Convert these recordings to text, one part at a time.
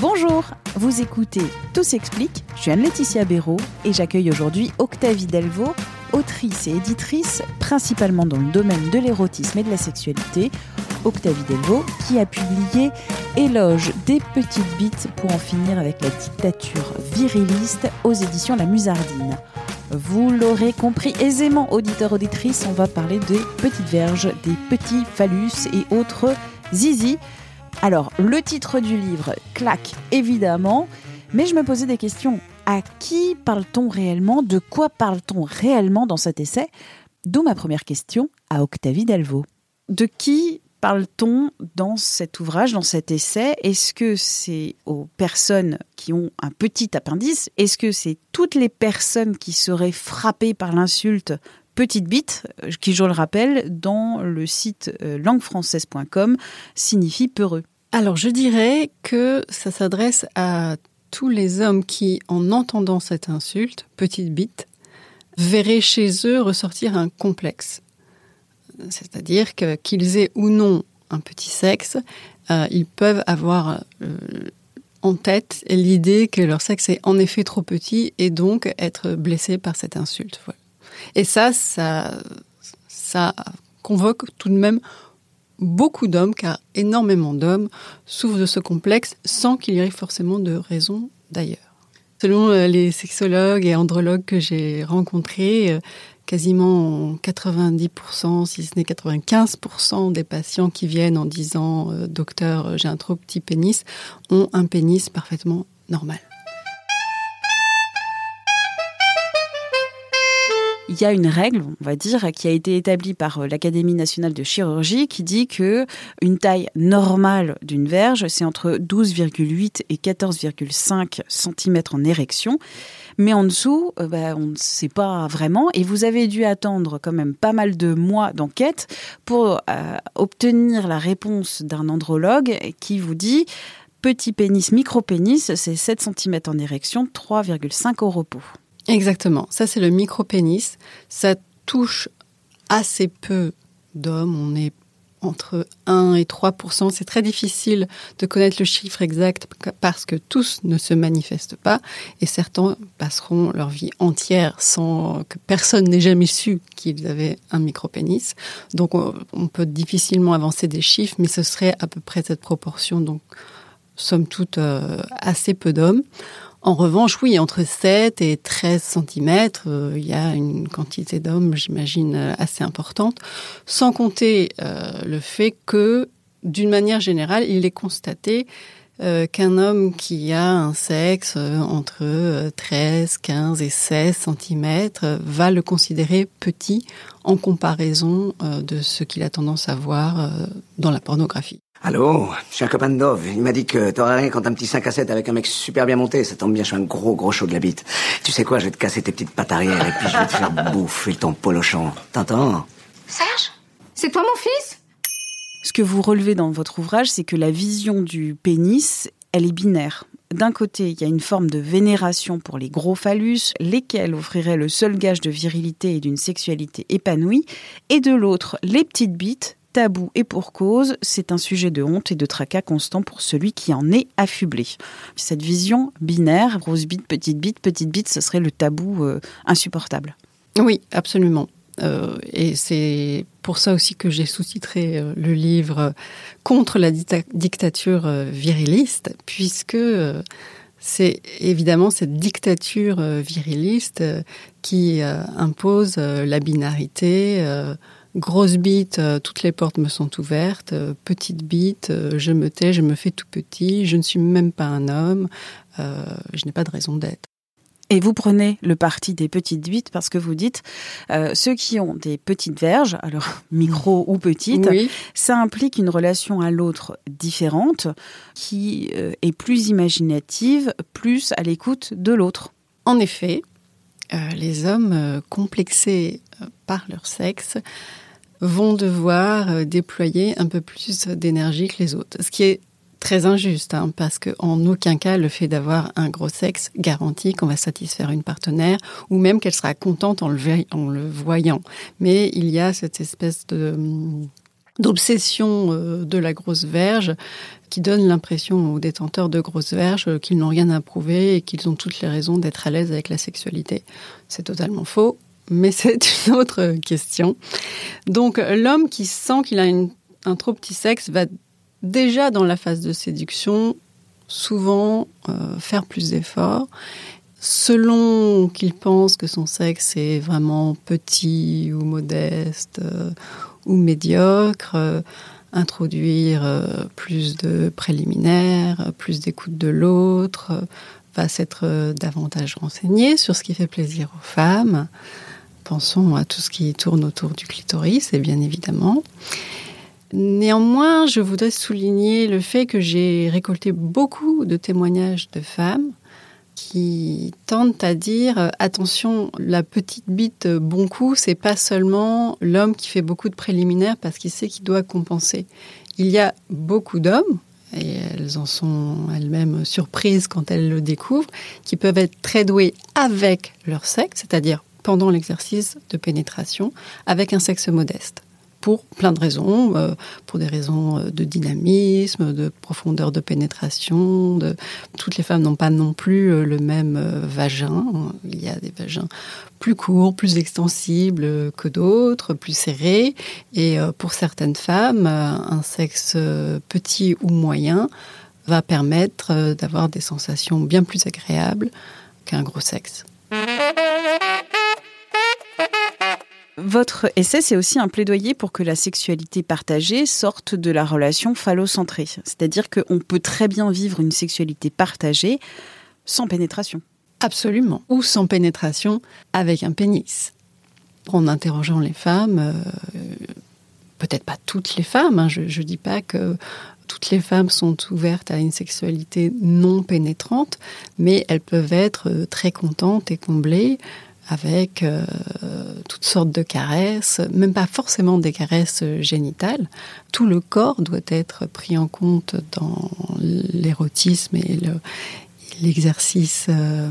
Bonjour, vous écoutez Tout s'explique. Je suis Anne-Laetitia Béraud et j'accueille aujourd'hui Octavie Delvaux, autrice et éditrice principalement dans le domaine de l'érotisme et de la sexualité. Octavie Delvaux qui a publié Éloge des petites bites pour en finir avec la dictature viriliste aux éditions La Musardine. Vous l'aurez compris aisément, auditeur auditrice, on va parler des petites verges, des petits phallus et autres zizi. Alors, le titre du livre claque évidemment, mais je me posais des questions. À qui parle-t-on réellement? De quoi parle-t-on réellement dans cet essai? D'où ma première question à Octavie Delvaux. De qui parle-t-on dans cet ouvrage, dans cet essai? Est-ce que c'est aux personnes qui ont un petit appendice? Est-ce que c'est toutes les personnes qui seraient frappées par l'insulte petite bite, euh, qui, je le rappelle, dans le site euh, languefrançaise.com, signifie peureux Alors, je dirais que ça s'adresse à tous les hommes qui, en entendant cette insulte, petite bite, verraient chez eux ressortir un complexe. C'est-à-dire qu'ils aient ou non un petit sexe, euh, ils peuvent avoir en tête l'idée que leur sexe est en effet trop petit et donc être blessé par cette insulte. Voilà. Et ça, ça, ça convoque tout de même beaucoup d'hommes, car énormément d'hommes souffrent de ce complexe sans qu'il y ait forcément de raison d'ailleurs. Selon euh, les sexologues et andrologues que j'ai rencontrés, euh, quasiment 90%, si ce n'est 95% des patients qui viennent en disant euh, docteur, j'ai un trop petit pénis, ont un pénis parfaitement normal. Il y a une règle, on va dire, qui a été établie par euh, l'Académie nationale de chirurgie qui dit que une taille normale d'une verge, c'est entre 12,8 et 14,5 cm en érection. Mais en dessous, euh, bah, on ne sait pas vraiment. Et vous avez dû attendre quand même pas mal de mois d'enquête pour euh, obtenir la réponse d'un andrologue qui vous dit petit pénis, micro-pénis, c'est 7 cm en érection, 3,5 au repos. Exactement. Ça, c'est le micro-pénis. Ça touche assez peu d'hommes. On est entre 1 et 3% C'est très difficile de connaître le chiffre exact parce que tous ne se manifestent pas et certains passeront leur vie entière sans que personne n'ait jamais su qu'ils avaient un micro-pénis. Donc on peut difficilement avancer des chiffres, mais ce serait à peu près cette proportion. Donc somme toute euh, assez peu d'hommes. En revanche, oui, entre 7 et 13 cm, euh, il y a une quantité d'hommes, j'imagine, euh, assez importante, sans compter euh, le fait que, d'une manière générale, il est constaté qu'un homme qui a un sexe entre 13, 15 et 16 cm va le considérer petit en comparaison de ce qu'il a tendance à voir dans la pornographie. Allô, je suis un copain de Dove. Il m'a dit que t'aurais rien quand un petit 5 à 7 avec un mec super bien monté. Ça tombe bien, je suis un gros gros chaud de la bite. Tu sais quoi, je vais te casser tes petites pattes arrière et puis je vais te faire bouffer ton polochon. T'entends? Serge? C'est toi mon fils? Ce que vous relevez dans votre ouvrage, c'est que la vision du pénis, elle est binaire. D'un côté, il y a une forme de vénération pour les gros phallus, lesquels offriraient le seul gage de virilité et d'une sexualité épanouie, et de l'autre, les petites bites, tabou et pour cause, c'est un sujet de honte et de tracas constant pour celui qui en est affublé. Cette vision binaire, grosse bite, petite bite, petite bite, ce serait le tabou euh, insupportable. Oui, absolument. Euh, et c'est pour ça aussi que j'ai sous-titré euh, le livre contre la dictature viriliste, puisque c'est évidemment cette dictature viriliste qui impose la binarité Grosse bite, euh, toutes les portes me sont ouvertes. Euh, petite bite, euh, je me tais, je me fais tout petit. Je ne suis même pas un homme. je n'ai pas de raison d'être. Et vous prenez le parti des petites bites parce que vous dites euh, ceux qui ont des petites verges, alors micro ou petites, Oui. ça implique une relation à l'autre différente qui euh, est plus imaginative, plus à l'écoute de l'autre. En effet, euh, les hommes complexés par leur sexe vont devoir euh, déployer un peu plus d'énergie que les autres. Ce qui est très injuste, hein, parce qu'en aucun cas le fait d'avoir un gros sexe garantit qu'on va satisfaire une partenaire ou même qu'elle sera contente en le, voyant. Mais il y a cette espèce de hum, d'obsession euh, de la grosse verge qui donne l'impression aux détenteurs de grosses verges euh, qu'ils n'ont rien à prouver et qu'ils ont toutes les raisons d'être à l'aise avec la sexualité. C'est totalement faux, mais c'est une autre question. Donc l'homme qui sent qu'il a un trop petit sexe va déjà dans la phase de séduction souvent euh, faire plus d'efforts. Selon qu'il pense que son sexe est vraiment petit ou modeste euh, ou médiocre, euh, introduire plus de préliminaires, plus d'écoute de l'autre, va s'être davantage renseigné sur ce qui fait plaisir aux femmes. Pensons à tout ce qui tourne autour du clitoris, et bien évidemment. Néanmoins, je voudrais souligner le fait que j'ai récolté beaucoup de témoignages de femmes qui tendent à dire euh, attention, la petite bite euh, bon coup, c'est pas seulement l'homme qui fait beaucoup de préliminaires parce qu'il sait qu'il doit compenser. Il y a beaucoup d'hommes, et elles en sont elles-mêmes surprises quand elles le découvrent, qui peuvent être très doués avec leur sexe, c'est-à-dire pendant l'exercice de pénétration, avec un sexe modeste pour plein de raisons, euh, pour des raisons euh, de dynamisme, de profondeur de pénétration. Toutes les femmes n'ont pas non plus euh, le même vagin. Il y a des vagins plus courts, plus extensibles que d'autres, plus serrés. Et pour certaines femmes, un sexe petit ou moyen va permettre d'avoir des sensations bien plus agréables qu'un gros sexe. Votre essai, c'est aussi un plaidoyer pour que la sexualité partagée sorte de la relation phallocentrée. C'est-à-dire qu'on peut très bien vivre une sexualité partagée sans pénétration. Absolument. Ou sans pénétration avec un pénis. En interrogeant les femmes, euh, peut-être pas toutes les femmes, hein, je ne dis pas que toutes les femmes sont ouvertes à une sexualité non pénétrante, mais elles peuvent être euh, très contentes et comblées avec euh, toutes sortes de caresses, même pas forcément des caresses génitales. Tout le corps doit être pris en compte dans l'érotisme et le- l'exercice euh,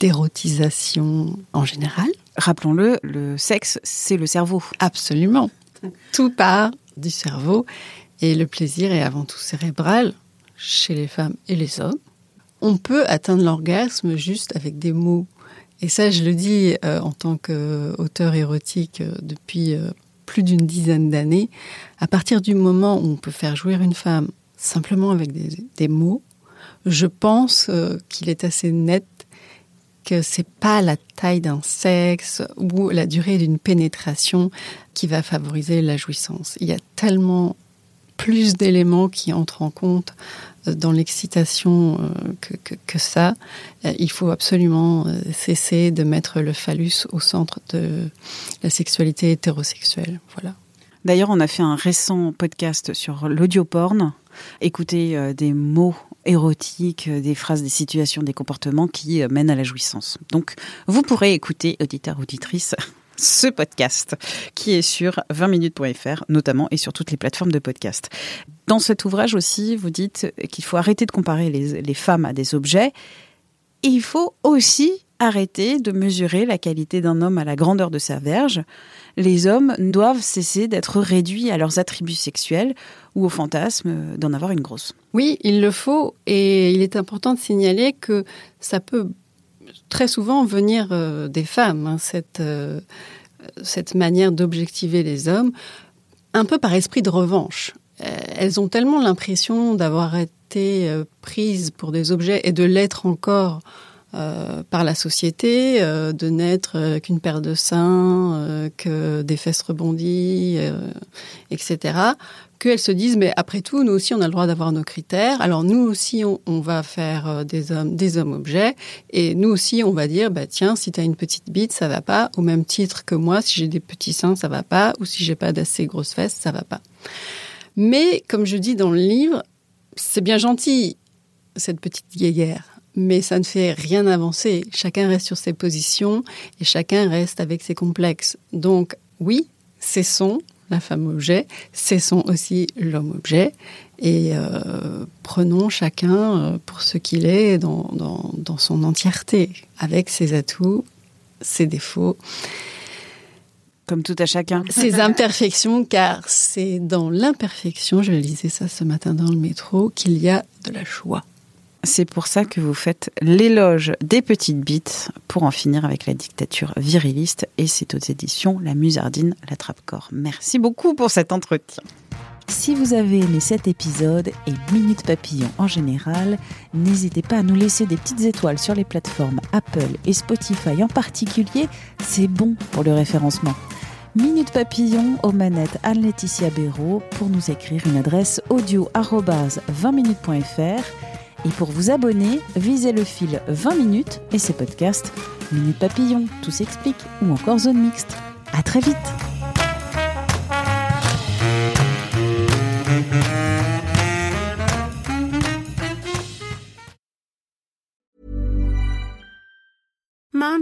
d'érotisation en général. Rappelons-le, le sexe, c'est le cerveau. Absolument. Tout part du cerveau et le plaisir est avant tout cérébral chez les femmes et les hommes. On peut atteindre l'orgasme juste avec des mots. Et ça, je le dis euh, en tant qu'auteur érotique euh, depuis euh, plus d'une dizaine d'années. À partir du moment où on peut faire jouir une femme simplement avec des, des mots, je pense qu'il est assez net que c'est pas la taille d'un sexe ou la durée d'une pénétration qui va favoriser la jouissance. Il y a tellement plus d'éléments qui entrent en compte dans l'excitation euh, que, ça. Euh, Il faut absolument euh, cesser de mettre le phallus au centre de la sexualité hétérosexuelle. Voilà. D'ailleurs, on a fait un récent podcast sur l'audioporn. Écouter des mots érotiques, des phrases, des situations, des comportements qui mènent à la jouissance. Donc, vous pourrez écouter, auditeur, auditrice, ce podcast qui est sur 20minutes.fr notamment et sur toutes les plateformes de podcast. Dans cet ouvrage aussi, vous dites qu'il faut arrêter de comparer les, femmes à des objets et il faut aussi arrêter de mesurer la qualité d'un homme à la grandeur de sa verge. Les hommes doivent cesser d'être réduits à leurs attributs sexuels ou au fantasme d'en avoir une grosse. Oui, il le faut et il est important de signaler que ça peut très souvent venir euh, des femmes, hein, cette, euh, cette manière d'objectiver les hommes, un peu par esprit de revanche. Euh, elles ont tellement l'impression d'avoir été prises pour des objets et de l'être encore par la société, de n'être qu'une paire de seins, que des fesses rebondies, etc., qu'elles se disent, mais après tout, nous aussi, on a le droit d'avoir nos critères. Alors nous aussi, on, va faire euh, des hommes, des hommes objets, et nous aussi, on va dire, bah tiens, si tu as une petite bite, ça va pas. Au même titre que moi, si j'ai des petits seins, ça va pas, ou si j'ai pas d'assez grosses fesses, ça va pas. Mais comme je dis dans le livre, c'est bien gentil cette petite guéguerre, mais ça ne fait rien avancer. Chacun reste sur ses positions et chacun reste avec ses complexes. Donc oui, cessons la femme objet, cessons aussi l'homme objet et euh, prenons chacun euh, pour ce qu'il est dans, dans, dans son entièreté, avec ses atouts, ses défauts. Comme tout à chacun. Ses imperfections, car c'est dans l'imperfection, je lisais ça ce matin dans le métro, qu'il y a de la joie. C'est pour ça que vous faites l'éloge des petites bites pour en finir avec la dictature viriliste et c'est aux éditions La Musardine, la Trappe-Corps. Merci beaucoup pour cet entretien. Si vous avez aimé cet épisode et Minute Papillon en général, n'hésitez pas à nous laisser des petites étoiles sur les plateformes Apple et Spotify en particulier, c'est bon pour le référencement. Minute Papillon aux manettes Anne-Laetitia Béraud pour nous écrire une adresse audio 20minutes.fr et pour vous abonner, visez le fil 20 minutes et ses podcasts Minute Papillon, tout s'explique ou encore Zone Mixte. À très vite!